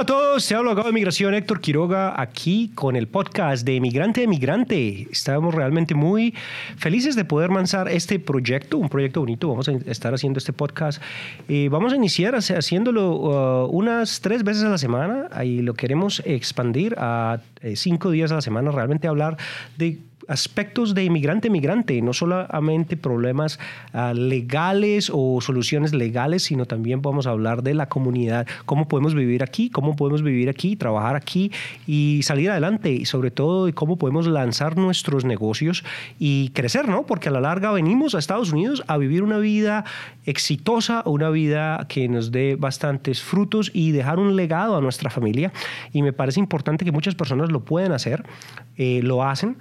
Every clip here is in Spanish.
Hola a todos, se habla abogado de migración Héctor Quiroga aquí con el podcast de Emigrante a Emigrante. Estamos realmente muy felices de poder lanzar este proyecto, un proyecto bonito. Vamos a estar haciendo este podcast. Eh, vamos a iniciar haciéndolo uh, unas tres veces a la semana y lo queremos expandir a eh, cinco días a la semana, realmente hablar de aspectos de inmigrante-migrante, no solamente problemas ah, legales o soluciones legales, sino también vamos a hablar de la comunidad, cómo podemos vivir aquí, cómo podemos vivir aquí, trabajar aquí y salir adelante, y sobre todo de cómo podemos lanzar nuestros negocios y crecer, ¿no? Porque a la larga venimos a Estados Unidos a vivir una vida exitosa, una vida que nos dé bastantes frutos y dejar un legado a nuestra familia. Y me parece importante que muchas personas lo pueden hacer, eh, lo hacen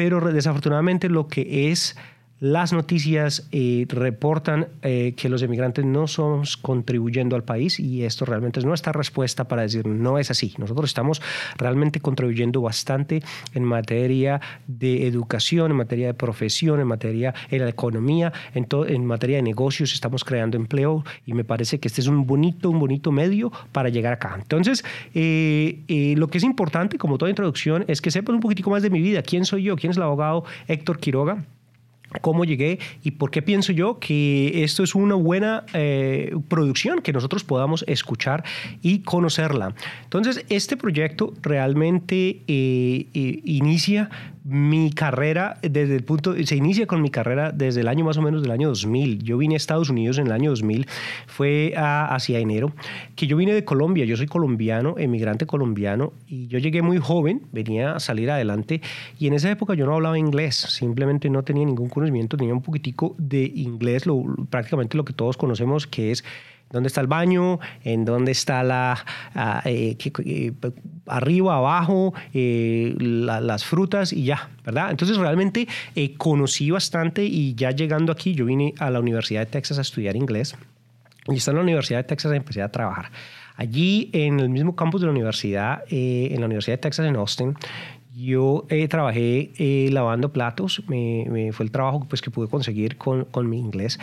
pero desafortunadamente lo que es las noticias eh, reportan eh, que los emigrantes no somos contribuyendo al país y esto realmente es nuestra respuesta para decir no es así. Nosotros estamos realmente contribuyendo bastante en materia de educación, en materia de profesión, en materia de la economía, en, en materia de negocios estamos creando empleo y me parece que este es un bonito, un bonito medio para llegar acá. Entonces, eh, lo que es importante, como toda introducción, es que sepan un poquitico más de mi vida. ¿Quién soy yo? ¿Quién es el abogado Héctor Quiroga? Cómo llegué y por qué pienso yo que esto es una buena eh, producción que nosotros podamos escuchar y conocerla. Entonces, este proyecto realmente eh, eh, inicia mi carrera desde el punto, se inicia con mi carrera desde el año más o menos del año 2000. Yo vine a Estados Unidos en el año 2000, fue hacia enero, que yo vine de Colombia, yo soy colombiano, emigrante colombiano, y yo llegué muy joven, venía a salir adelante, y en esa época yo no hablaba inglés, simplemente no tenía ningún conocimiento, tenía un poquitico de inglés, lo, prácticamente lo que todos conocemos que es ¿Dónde está el baño? ¿En dónde está la... Ah, eh, eh, arriba, abajo, eh, las frutas y ya, ¿verdad? Entonces realmente conocí bastante y ya llegando aquí, yo vine a la Universidad de Texas a estudiar inglés y estando en la Universidad de Texas empecé a trabajar. Allí en el mismo campus de la universidad, en la Universidad de Texas en Austin, yo trabajé lavando platos, me, fue el trabajo pues, que pude conseguir con, con mi inglés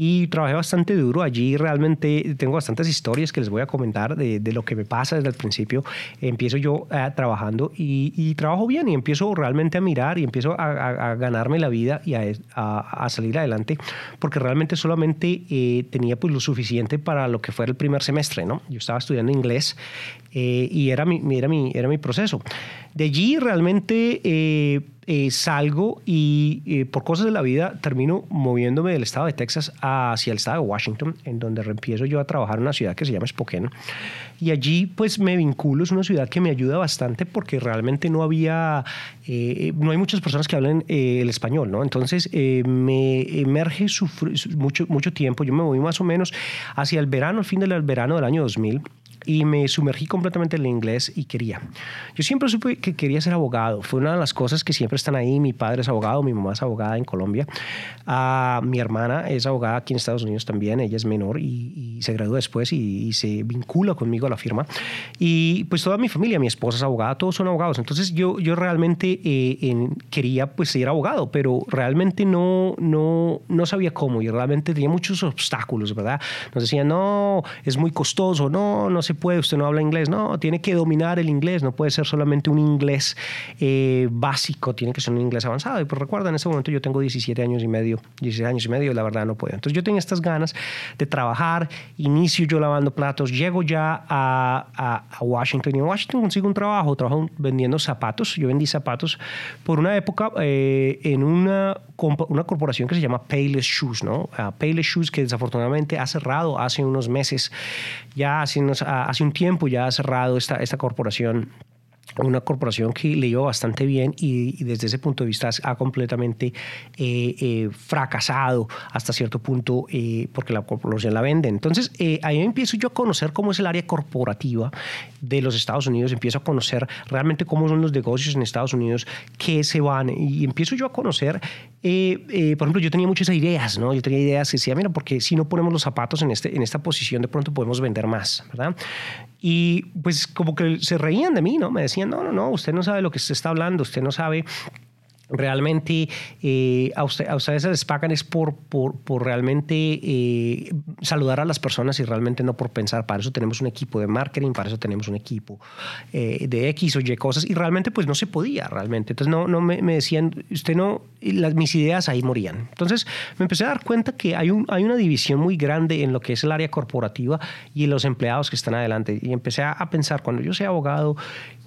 y trabajé bastante duro. Allí realmente tengo bastantes historias que les voy a comentar de, de lo que me pasa desde el principio. Empiezo yo eh, trabajando y, y, trabajo bien y empiezo realmente a mirar y empiezo a, a, ganarme la vida y a, a, salir adelante porque realmente solamente eh, tenía pues lo suficiente para lo que fuera el primer semestre, ¿no? Yo estaba estudiando inglés eh, y era mi, era, mi, era mi proceso. De allí realmente eh, salgo y eh, por cosas de la vida termino moviéndome del estado de Texas hacia el estado de Washington, en donde empiezo yo a trabajar en una ciudad que se llama Spokane. Y allí pues me vinculo, es una ciudad que me ayuda bastante porque realmente no había, eh, no hay muchas personas que hablen el español, ¿no? Entonces me emerge mucho, mucho tiempo, yo me voy más o menos hacia el verano, el fin del verano del año 2000 y me sumergí completamente en el inglés y quería. Yo siempre supe que quería ser abogado. Fue una de las cosas que siempre están ahí. Mi padre es abogado, mi mamá es abogada en Colombia. Uh, mi hermana es abogada aquí en Estados Unidos también. Ella es menor y, se graduó después y, se vincula conmigo a la firma. Y pues toda mi familia, mi esposa es abogada, todos son abogados. Entonces yo, yo realmente eh, quería pues ser abogado, pero realmente no, no, no sabía cómo y realmente tenía muchos obstáculos, ¿verdad? Nos decían, no, es muy costoso, no, no se puede, usted no habla inglés, no, tiene que dominar el inglés, no puede ser solamente un inglés eh, básico, tiene que ser un inglés avanzado. Y pues recuerda, en ese momento yo tengo 17 años y medio, 16 años y medio, la verdad no puedo. Entonces yo tenía estas ganas de trabajar, inicio yo lavando platos, llego ya a, Washington y en Washington consigo un trabajo, trabajo vendiendo zapatos, yo vendí zapatos por una época eh, en una, una corporación que se llama Payless Shoes, ¿no? Uh, Payless Shoes que desafortunadamente ha cerrado hace unos meses, ya hace unos, hace un tiempo ya ha cerrado esta, esta corporación una corporación que le iba bastante bien y, desde ese punto de vista ha completamente eh, eh, fracasado hasta cierto punto eh, porque la corporación la vende. Entonces ahí empiezo yo a conocer cómo es el área corporativa de los Estados Unidos, empiezo a conocer realmente cómo son los negocios en Estados Unidos, qué se van y empiezo yo a conocer, por ejemplo, yo tenía muchas ideas, ¿no? Yo tenía ideas que decía, mira, porque si no ponemos los zapatos en, este, en esta posición, de pronto podemos vender más, ¿verdad? Y pues como que se reían de mí, ¿no? Me decían, no, no, no, usted no sabe lo que se está hablando, usted no sabe realmente eh, a, usted, a, ustedes les pagan es por, por, realmente eh, saludar a las personas y realmente no por pensar. Para eso tenemos un equipo de marketing, para eso tenemos un equipo eh, de X o Y cosas y realmente pues no se podía realmente. Entonces no, no me, decían, usted no, las, mis ideas ahí morían. Entonces me empecé a dar cuenta que hay, un, hay una división muy grande en lo que es el área corporativa y los empleados que están adelante. Y empecé a, a pensar, cuando yo sea abogado,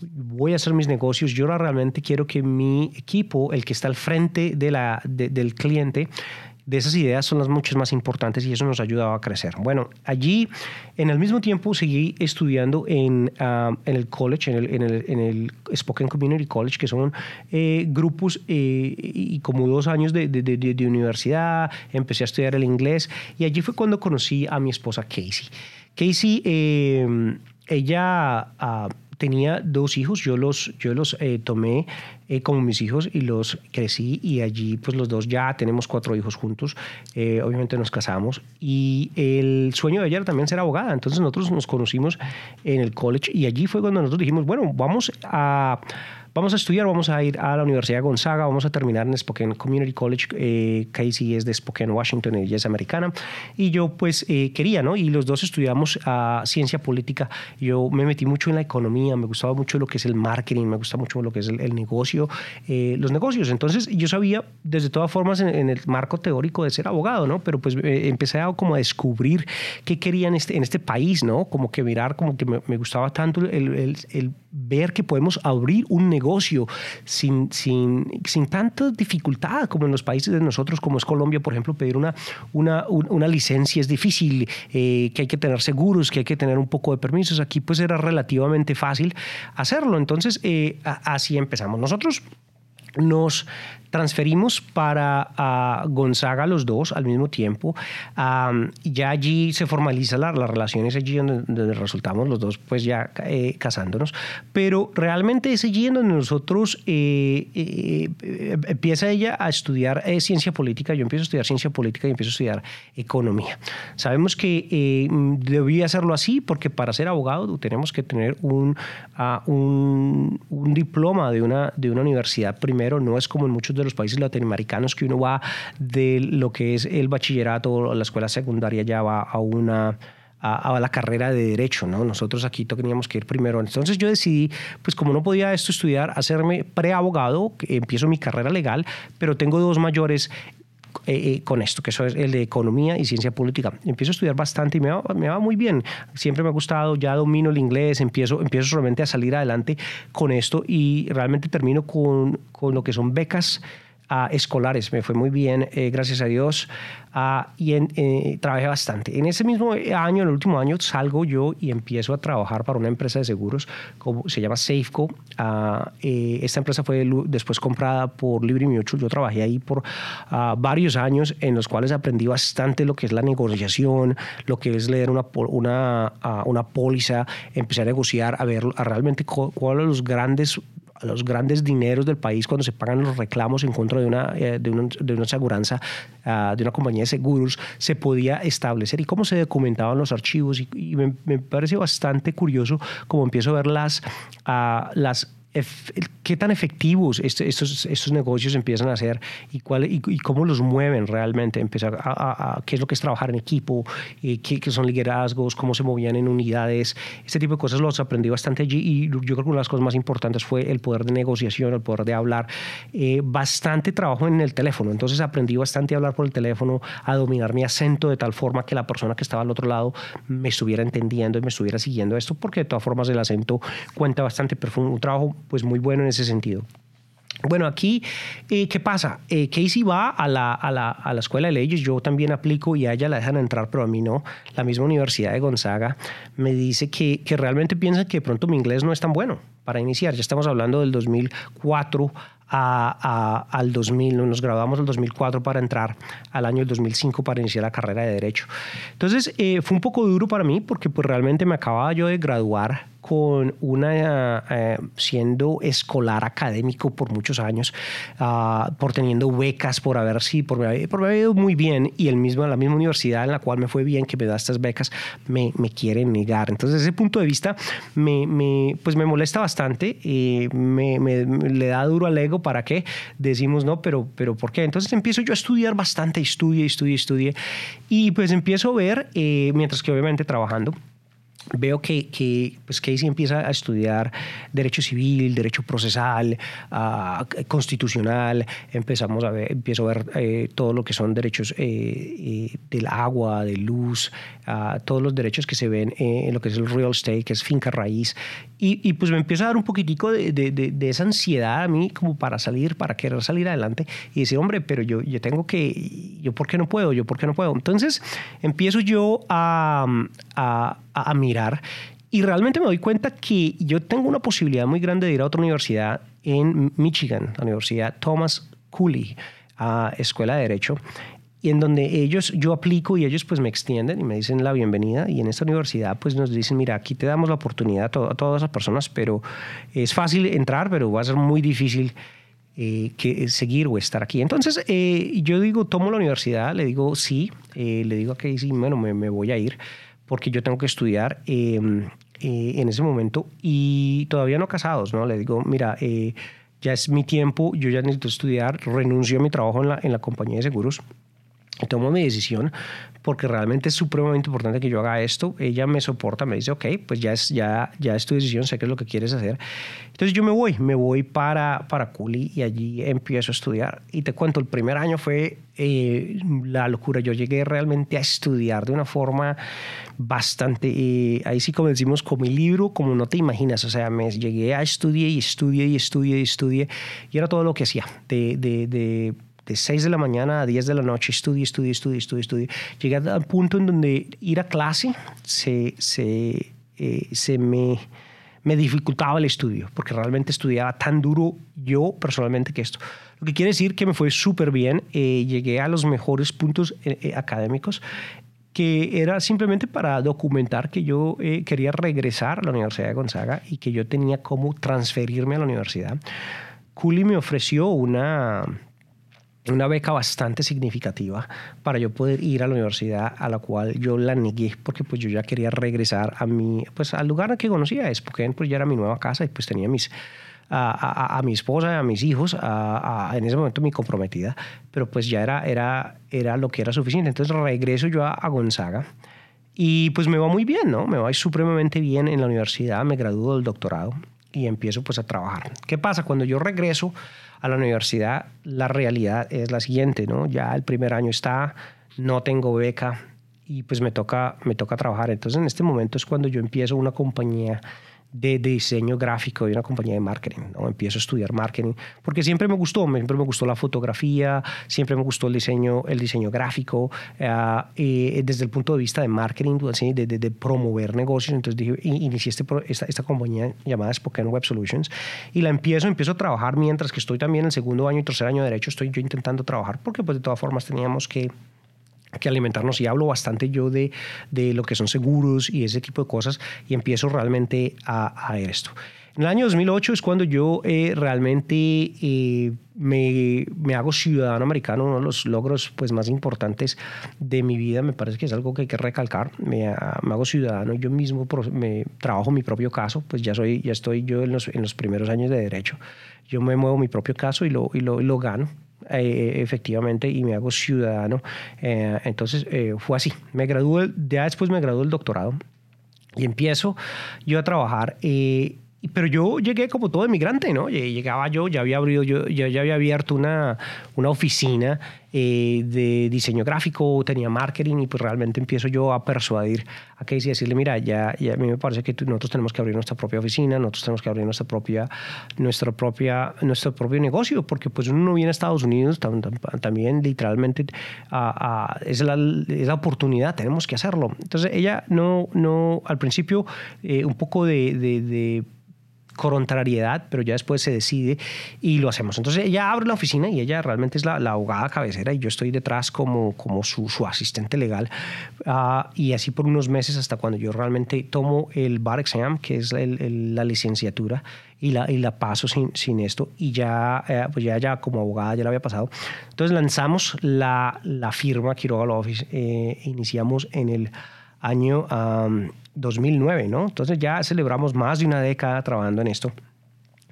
voy a hacer mis negocios, yo realmente quiero que mi equipo, el que está al frente de la, del cliente, de esas ideas son las muchas más importantes y eso nos ha ayudado a crecer. Bueno, allí en el mismo tiempo seguí estudiando en, ah, en el college, en el, en, el, en Community College, que son eh, grupos eh, y como dos años de, de, de, universidad, empecé a estudiar el inglés y allí fue cuando conocí a mi esposa Casey. Casey, eh, ella... Uh, tenía dos hijos, yo los, yo los eh, tomé eh, como mis hijos y los crecí y allí pues los dos ya tenemos cuatro hijos juntos, eh, obviamente nos casamos y el sueño de ella también ser abogada, entonces nosotros nos conocimos en el college y allí fue cuando nosotros dijimos, bueno, vamos a Vamos a estudiar, vamos a ir a la Universidad Gonzaga, vamos a terminar en Spokane Community College. Eh, Casey es de Spokane, Washington, ella es americana. Y yo pues eh, quería, ¿no? Y los dos estudiamos uh, ciencia política. Yo me metí mucho en la economía, me gustaba mucho lo que es el marketing, me gusta mucho lo que es el, negocio, eh, los negocios. Entonces yo sabía, desde todas formas, en, el marco teórico de ser abogado, ¿no? Pero pues eh, empecé a como a descubrir qué quería en este, en este país, ¿no? Como que mirar, como que me, me gustaba tanto el, el, el ver que podemos abrir un negocio sin, sin, sin tanta dificultad como en los países de nosotros, como es Colombia, por ejemplo, pedir una, una, una licencia es difícil, eh, que hay que tener seguros, que hay que tener un poco de permisos. Aquí pues era relativamente fácil hacerlo. Entonces, eh, así empezamos. Nosotros nos transferimos para Gonzaga los dos al mismo tiempo. ya allí se formaliza la, las relaciones, allí donde, resultamos los dos pues ya eh, casándonos. Pero realmente es allí donde nosotros eh, eh, empieza ella a estudiar ciencia política, yo empiezo a estudiar ciencia política y empiezo a estudiar economía. Sabemos que debía hacerlo así porque para ser abogado tenemos que tener un, un, un diploma de una, de una universidad primero, no es como en muchos de los países latinoamericanos que uno va de lo que es el bachillerato o la escuela secundaria ya va a una a, la carrera de derecho, ¿no? Nosotros aquí teníamos que ir primero. Entonces yo decidí, pues como no podía esto estudiar, hacerme preabogado, empiezo mi carrera legal, pero tengo dos mayores eh, eh, con esto, que eso es el de economía y ciencia política. Empiezo a estudiar bastante y me va, me va, muy bien. Siempre me ha gustado, ya domino el inglés, empiezo, empiezo solamente a salir adelante con esto y realmente termino con, con lo que son becas escolares. Me fue muy bien, eh, gracias a Dios, y en, eh, trabajé bastante. En ese mismo año, en el último año, salgo yo y empiezo a trabajar para una empresa de seguros, como se llama Safeco. Eh, esta empresa fue después comprada por Liberty Mutual. Yo trabajé ahí por varios años, en los cuales aprendí bastante lo que es la negociación, lo que es leer una, una, una póliza, empecé a negociar, a ver realmente cuáles son los grandes los grandes dineros del país cuando se pagan los reclamos en contra de una, eh, de una, de una aseguranza, ah, de una compañía de seguros, se podía establecer y cómo se documentaban los archivos. Y, me, me, parece bastante curioso cómo empiezo a ver las, uh, las qué tan efectivos estos, estos negocios empiezan a ser y, cuál, y, cómo los mueven realmente, empezar a, qué es lo que es trabajar en equipo, qué, qué, son liderazgos, cómo se movían en unidades, este tipo de cosas los aprendí bastante allí y yo creo que una de las cosas más importantes fue el poder de negociación, el poder de hablar, eh, bastante trabajo en el teléfono, entonces aprendí bastante a hablar por el teléfono, a dominar mi acento de tal forma que la persona que estaba al otro lado me estuviera entendiendo y me estuviera siguiendo esto, porque de todas formas el acento cuenta bastante, pero fue un trabajo pues muy bueno en ese sentido. Bueno, aquí, eh, ¿qué pasa? Eh, Casey va a la, a, la, a la, escuela de leyes, yo también aplico y a ella la dejan entrar, pero a mí no. La misma Universidad de Gonzaga me dice que, que realmente piensan que de pronto mi inglés no es tan bueno para iniciar. Ya estamos hablando del 2004 a, al 2000, nos graduamos el 2004 para entrar al año 2005 para iniciar la carrera de Derecho. Entonces, eh, fue un poco duro para mí porque pues realmente me acababa yo de graduar con una, eh, siendo escolar académico por muchos años, ah, por teniendo becas, por haber, sí, por, haber ido muy bien y el mismo, la misma universidad en la cual me fue bien, que me da estas becas, me, me quieren negar. Entonces, ese punto de vista, me, pues me molesta bastante, y me, le da duro al ego para que decimos, no, pero, pero ¿por qué? Entonces empiezo yo a estudiar bastante, estudie, estudie, estudie, y pues empiezo a ver, eh, mientras que obviamente trabajando, veo que, que pues Casey empieza a estudiar derecho civil, derecho procesal, uh, constitucional, empezamos a ver, empiezo a ver eh, todo lo que son derechos eh, eh, del agua, de luz, uh, todos los derechos que se ven en lo que es el real estate, que es finca raíz, y, y pues me empieza a dar un poquitico de, de, de, de, esa ansiedad a mí como para salir, para querer salir adelante y decir, hombre, pero yo, yo tengo que, yo por qué no puedo, yo por qué no puedo. Entonces empiezo yo a, a, a mirar y realmente me doy cuenta que yo tengo una posibilidad muy grande de ir a otra universidad en Michigan, la Universidad Thomas Cooley, a Escuela de Derecho, y en donde ellos, yo aplico y ellos pues me extienden y me dicen la bienvenida y en esta universidad pues nos dicen, mira, aquí te damos la oportunidad a, to a todas esas personas, pero es fácil entrar, pero va a ser muy difícil eh, que seguir o estar aquí. Entonces eh, yo digo, tomo la universidad, le digo sí, eh, le digo a Casey, bueno, me, me voy a ir porque yo tengo que estudiar eh, eh, en ese momento y todavía no casados, ¿no? Le digo, mira, eh, ya es mi tiempo, yo ya necesito estudiar, renuncio a mi trabajo en la, en la compañía de seguros tomo mi decisión porque realmente es supremamente importante que yo haga esto. Ella me soporta, me dice, ok, pues ya es, ya, ya es tu decisión, sé qué es lo que quieres hacer. Entonces yo me voy, me voy para, para Culi y allí empiezo a estudiar. Y te cuento, el primer año fue eh, la locura. Yo llegué realmente a estudiar de una forma bastante, eh, ahí sí como decimos, con mi libro, como no te imaginas. O sea, me llegué a estudiar y estudié y estudié y estudié. Y era todo lo que hacía, de, de, de de 6 de la mañana a 10 de la noche, estudio, estudio, estudio, estudio, estudio. Llegué al punto en donde ir a clase se, se, eh, se me, me dificultaba el estudio, porque realmente estudiaba tan duro yo personalmente que esto. Lo que quiere decir que me fue súper bien, eh, llegué a los mejores puntos eh, académicos que era simplemente para documentar que yo eh, quería regresar a la Universidad de Gonzaga y que yo tenía cómo transferirme a la universidad. Culi me ofreció una una beca bastante significativa para yo poder ir a la universidad a la cual yo la negué porque pues yo ya quería regresar a mi pues al lugar que conocía Spokane pues ya era mi nueva casa y pues tenía mis a, a, a mi esposa a mis hijos a, en ese momento mi comprometida pero pues ya era era era lo que era suficiente. Entonces regreso yo a, Gonzaga y pues me va muy bien no me va supremamente bien en la universidad me gradúo del doctorado y empiezo pues a trabajar. Qué pasa cuando yo regreso a la universidad, la realidad es la siguiente, ¿no? Ya el primer año está, no tengo beca y pues me toca, me toca trabajar. Entonces en este momento es cuando yo empiezo una compañía de, diseño gráfico y una compañía de marketing. ¿no? Empiezo a estudiar marketing porque siempre me gustó, siempre me gustó la fotografía, siempre me gustó el diseño, el diseño gráfico, uh, y desde el punto de vista de marketing, de, de, de, promover negocios. Entonces dije, inicié este, esta, esta compañía llamada Spokane Web Solutions y la empiezo, empiezo a trabajar mientras que estoy también en el segundo año y tercer año de derecho, estoy yo intentando trabajar porque pues de todas formas teníamos que que alimentarnos y hablo bastante yo de, de, lo que son seguros y ese tipo de cosas y empiezo realmente a, a ver esto. En el año 2008 es cuando yo eh, realmente eh, me, me, hago ciudadano americano, uno de los logros pues, más importantes de mi vida, me parece que es algo que hay que recalcar, me, me hago ciudadano, yo mismo me trabajo mi propio caso, pues ya, soy, ya estoy yo en los, en los primeros años de derecho, yo me muevo mi propio caso y lo, y lo, y lo gano, eh, efectivamente y me hago ciudadano. Eh, entonces eh, fue así. Me gradué, ya después me gradué el doctorado y empiezo yo a trabajar. pero yo llegué como todo inmigrante, ¿no? Llegaba yo, ya había abrido, yo ya, ya había abierto una, una oficina eh, de diseño gráfico, tenía marketing y pues realmente empiezo yo a persuadir a Casey y decirle, mira, ya, ya a mí me parece que nosotros tenemos que abrir nuestra propia oficina, nosotros tenemos que abrir nuestra propia, nuestra propia, nuestro propio negocio, porque pues uno no viene a Estados Unidos también literalmente es, la, es, la, oportunidad, tenemos que hacerlo. Entonces ella no, no al principio eh, un poco de contrariedad, pero ya después se decide y lo hacemos. Entonces ella abre la oficina y ella realmente es la, abogada cabecera y yo estoy detrás como, como su, asistente legal ah, y así por unos meses hasta cuando yo realmente tomo el bar exam, que es la licenciatura y la, y la paso sin, sin esto y ya, eh, pues ya, ya como abogada ya la había pasado. Entonces lanzamos la, la firma Quiroga Law Office, eh, iniciamos en el año 2009, ¿no? Entonces ya celebramos más de una década trabajando en esto.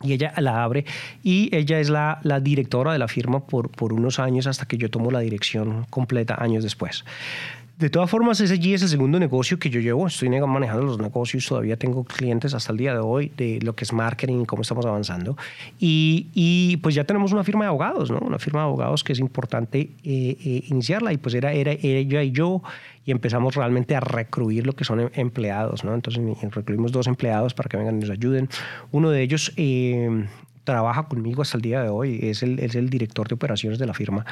Y ella la abre y ella es la, directora de la firma por, por unos años hasta que yo tomo la dirección completa años después. De todas formas, allí es el segundo negocio que yo llevo. Estoy manejando los negocios, todavía tengo clientes hasta el día de hoy de lo que es marketing y cómo estamos avanzando. Y, y pues ya tenemos una firma de abogados, ¿no? Una firma de abogados que es importante eh, eh, iniciarla. Y pues era, era, ella y yo y empezamos realmente a recluir lo que son em, empleados, ¿no? Entonces recluimos dos empleados para que vengan y nos ayuden. Uno de ellos eh, trabaja conmigo hasta el día de hoy, es el, es el director de operaciones de la firma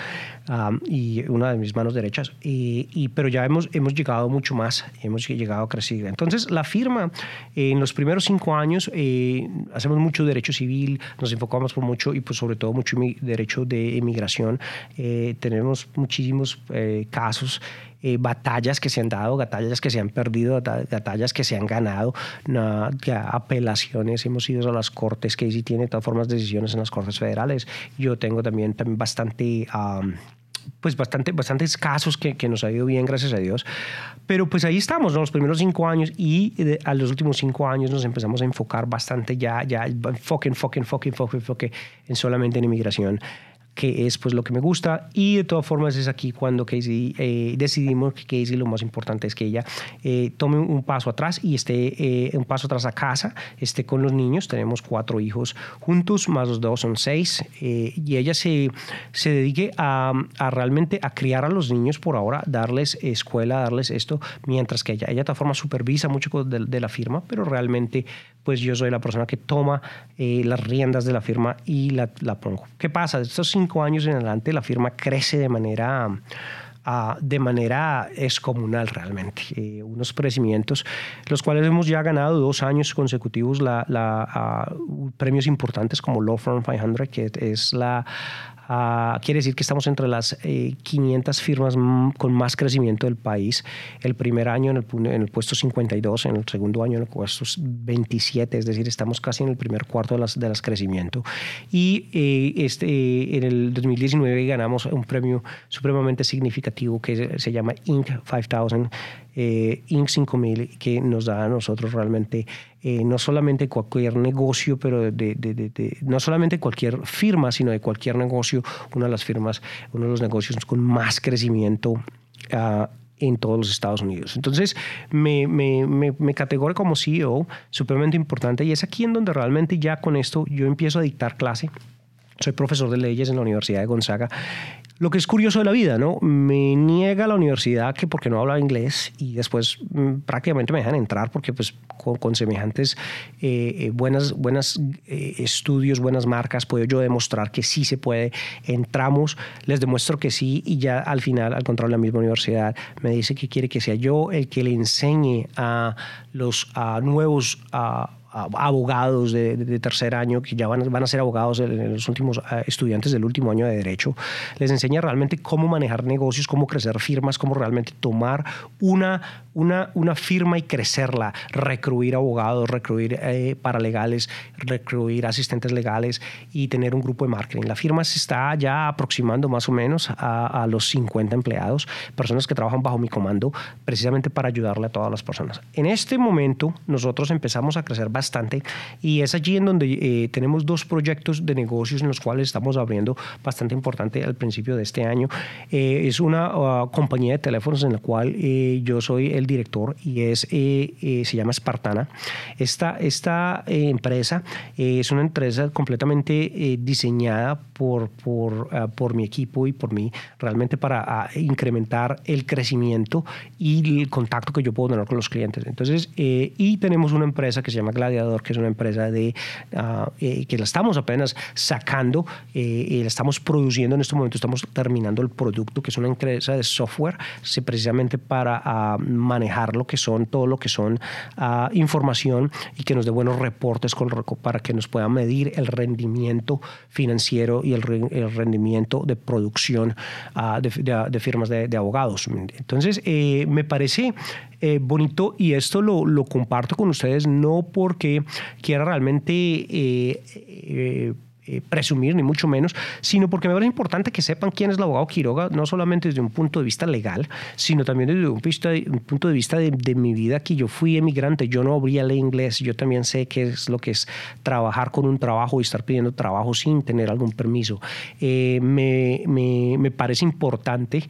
y una de mis manos derechas, y, pero ya hemos, hemos llegado mucho más, hemos llegado a crecer. Entonces, la firma, en los primeros cinco años, eh, hacemos mucho derecho civil, nos enfocamos por mucho y pues sobre todo mucho derecho de inmigración, eh, tenemos muchísimos eh, casos eh, batallas que se han dado, batallas que se han perdido, batallas que se han ganado, apelaciones, hemos ido a las cortes, que sí tiene de todas formas decisiones en las cortes federales. Yo tengo también, también bastante... pues bastante, bastantes casos que, que, nos ha ido bien, gracias a Dios. Pero pues ahí estamos, los primeros cinco años y a los últimos cinco años nos empezamos a enfocar bastante ya, ya, enfoque, enfoque, enfoque, enfoque, enfoque en solamente en inmigración que es pues lo que me gusta. Y de todas formas es aquí cuando Casey eh, decidimos que Casey lo más importante es que ella eh, tome un paso atrás y esté eh, un paso atrás a casa, esté con los niños, tenemos cuatro hijos juntos, más los dos son seis y ella se, se dedique a, realmente a criar a los niños por ahora, darles escuela, darles esto, mientras que ella, ella de todas formas supervisa mucho de la firma, pero realmente pues yo soy la persona que toma las riendas de la firma y la, la pongo. ¿Qué pasa? Estos años en adelante la firma crece de manera, uh, de manera excomunal realmente. Eh, unos crecimientos, los cuales hemos ya ganado dos años consecutivos la, la uh, premios importantes como Law Firm 500, que es la Ah, quiere decir que estamos entre las 500 eh, firmas con más crecimiento del país. El primer año en el, en el, puesto 52, en el segundo año en el puesto 27, es decir, estamos casi en el primer cuarto de las, de las crecimiento. Y eh, este, en el 2019 ganamos un premio supremamente significativo que se llama Inc. 5000 eh, Inc. 5000 que nos da a nosotros realmente eh, no solamente cualquier negocio, pero de, no solamente cualquier firma, sino de cualquier negocio, una de las firmas, uno de los negocios con más crecimiento. Uh, en todos los Estados Unidos. Entonces, me, me, me, me categorizo como CEO, supremamente importante, y es aquí en donde realmente ya con esto yo empiezo a dictar clase. Soy profesor de leyes en la Universidad de Gonzaga lo que es curioso de la vida, ¿no? Me niega la universidad que porque no hablaba inglés y después mm, prácticamente me dejan entrar porque pues con, semejantes eh, eh, buenas, buenas eh, estudios, buenas marcas, puedo yo demostrar que sí se puede. Entramos, les demuestro que sí y ya al final, al contrario, la misma universidad me dice que quiere que sea yo el que le enseñe a los a nuevos a, abogados de, tercer año que ya van, a ser abogados en los últimos estudiantes del último año de derecho. Les enseña realmente cómo manejar negocios, cómo crecer firmas, cómo realmente tomar una, una, una firma y crecerla, recruir abogados, recruir eh, paralegales, recruir asistentes legales y tener un grupo de marketing. La firma se está ya aproximando más o menos a, a los 50 empleados, personas que trabajan bajo mi comando, precisamente para ayudarle a todas las personas. En este momento nosotros empezamos a crecer bastante y es allí en donde eh, tenemos dos proyectos de negocios en los cuales estamos abriendo bastante importante al principio de este año. Eh, es una uh, compañía de teléfonos en la cual eh, yo soy el director y es, se llama Spartana. Esta, esta empresa es una empresa completamente diseñada por, por, uh, por mi equipo y por mí realmente para uh, incrementar el crecimiento y el contacto que yo puedo tener con los clientes. Entonces, y tenemos una empresa que se llama Glad Que es una empresa de, ah, eh, que la estamos apenas sacando eh, y la estamos produciendo en este momento, estamos terminando el producto, que es una empresa de software, precisamente para ah, manejar lo que son, todo lo que son ah, información y que nos dé buenos reportes con, para que nos pueda medir el rendimiento financiero y el, rendimiento de producción de, firmas de, de abogados. Entonces, eh, me parece eh, bonito y esto lo, lo, comparto con ustedes no porque quiera realmente eh, eh, presumir, ni mucho menos, sino porque me parece importante que sepan quién es el abogado Quiroga, no solamente desde un punto de vista legal, sino también desde un, un punto de vista de, de, mi vida, que yo fui emigrante, yo no habría leído inglés, yo también sé qué es lo que es trabajar con un trabajo y estar pidiendo trabajo sin tener algún permiso. me, me, me parece importante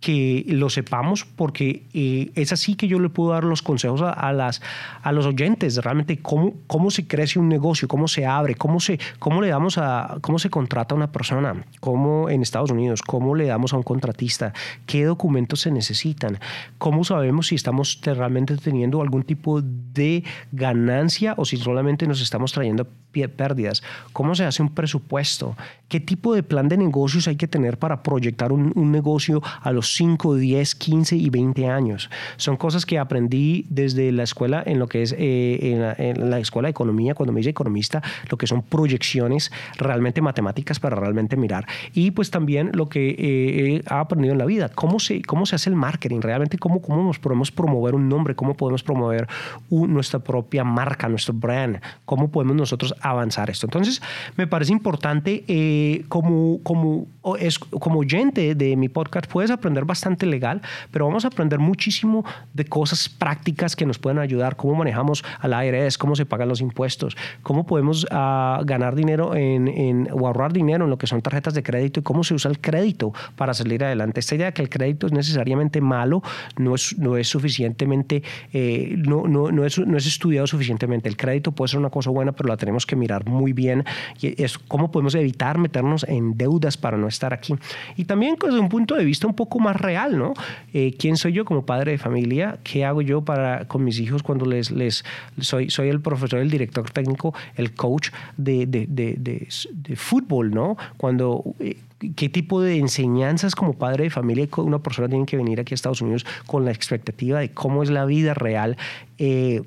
que lo sepamos porque eh, es así que yo le puedo dar los consejos a, las, a los oyentes, realmente cómo, cómo se crece un negocio, cómo se abre, cómo, se, cómo le damos a, cómo se contrata a una persona, cómo en Estados Unidos, cómo le damos a un contratista, qué documentos se necesitan, cómo sabemos si estamos realmente teniendo algún tipo de ganancia o si solamente nos estamos trayendo pérdidas, cómo se hace un presupuesto, qué tipo de plan de negocios hay que tener para proyectar un, un negocio a los 5, 10, 15 y 20 años. Son cosas que aprendí desde la escuela en lo que es eh, en, la, escuela de economía, cuando me hice economista, lo que son proyecciones realmente matemáticas para realmente mirar. Y pues también lo que eh, he aprendido en la vida, cómo se, cómo se hace el marketing, realmente cómo, cómo nos podemos promover un nombre, cómo podemos promover nuestra propia marca, nuestro brand, cómo podemos nosotros avanzar esto. Entonces, me parece importante eh, como, como, es, como oyente de mi podcast, puedes aprender bastante legal, pero vamos a aprender muchísimo de cosas prácticas que nos pueden ayudar, cómo manejamos al IRS, cómo se pagan los impuestos, cómo podemos uh, ganar dinero en, en, o ahorrar dinero en lo que son tarjetas de crédito y cómo se usa el crédito para salir adelante. Esta idea de que el crédito es necesariamente malo no es, no es suficientemente, eh, no, no, no, es, no es estudiado suficientemente. El crédito puede ser una cosa buena, pero la tenemos que mirar muy bien y es cómo podemos evitar meternos en deudas para no estar aquí. Y también desde un punto de vista un poco más real, ¿no? Eh, ¿Quién soy yo como padre de familia? ¿Qué hago yo para con mis hijos cuando les, les soy, soy el profesor, el director técnico, el coach de, de, de, de fútbol, ¿no? Cuando eh, qué tipo de enseñanzas como padre de familia una persona tiene que venir aquí a Estados Unidos con la expectativa de cómo es la vida real eh,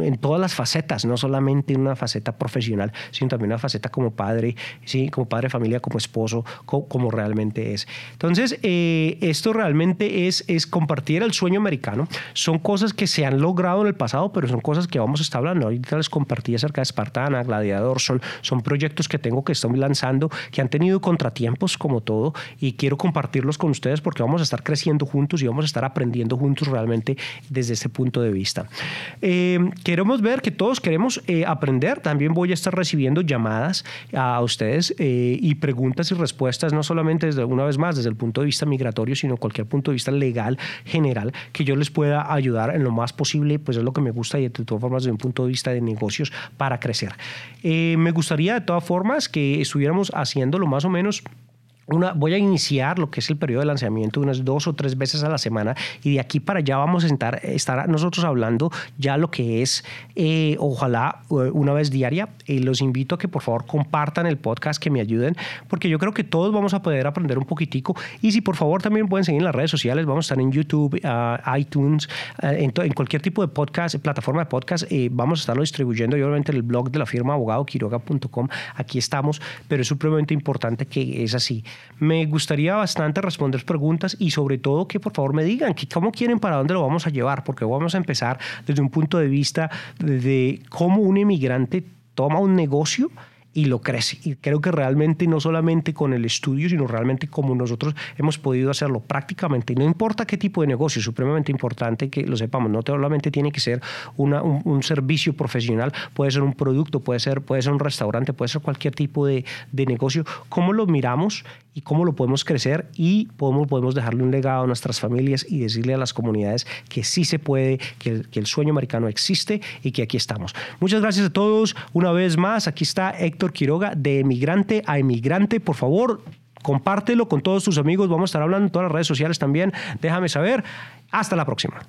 en todas las facetas, no solamente en una faceta profesional, sino también una faceta como padre, ¿sí? como padre de familia, como esposo, como, realmente es. Entonces, eh, esto realmente es, es compartir el sueño americano. Son cosas que se han logrado en el pasado, pero son cosas que vamos a estar hablando. Ahorita les compartí acerca de Espartana, Gladiador, son, son proyectos que tengo que estoy lanzando, que han tenido contratiempos como todo, y quiero compartirlos con ustedes porque vamos a estar creciendo juntos y vamos a estar aprendiendo juntos realmente desde ese punto de vista. Eh, queremos ver que todos queremos eh, aprender. También voy a estar recibiendo llamadas a ustedes eh, y preguntas y respuestas, no solamente desde una vez más desde el punto de vista migratorio, sino cualquier punto de vista legal general, que yo les pueda ayudar en lo más posible, pues es lo que me gusta y de todas formas desde un punto de vista de negocios para crecer. me gustaría de todas formas que estuviéramos haciéndolo más o menos una, voy a iniciar lo que es el periodo de lanzamiento unas dos o tres veces a la semana y de aquí para allá vamos a estar, estar nosotros hablando ya lo que es, eh, ojalá eh, una vez diaria. los invito a que por favor compartan el podcast, que me ayuden, porque yo creo que todos vamos a poder aprender un poquitico. Y si por favor también pueden seguir en las redes sociales, vamos a estar en YouTube, uh, iTunes, uh, en, cualquier tipo de podcast, plataforma de podcast, vamos a estarlo distribuyendo. Y obviamente en el blog de la firma abogadoquiroga.com, aquí estamos, pero es supremamente importante que es así. Me gustaría bastante responder preguntas y sobre todo que por favor me digan que cómo quieren para dónde lo vamos a llevar, porque vamos a empezar desde un punto de vista de cómo un inmigrante toma un negocio y lo crece. Y creo que realmente no solamente con el estudio, sino realmente como nosotros hemos podido hacerlo prácticamente. Y no importa qué tipo de negocio, es supremamente importante que lo sepamos. No solamente tiene que ser una, un, servicio profesional, puede ser un producto, puede ser, puede ser un restaurante, puede ser cualquier tipo de, de negocio. ¿Cómo lo miramos y cómo lo podemos crecer y cómo podemos dejarle un legado a nuestras familias y decirle a las comunidades que sí se puede, que, que el sueño americano existe y que aquí estamos. Muchas gracias a todos. Una vez más, aquí está Héctor Quiroga, de emigrante a emigrante. Por favor, compártelo con todos tus amigos. Vamos a estar hablando en todas las redes sociales también. Déjame saber. Hasta la próxima.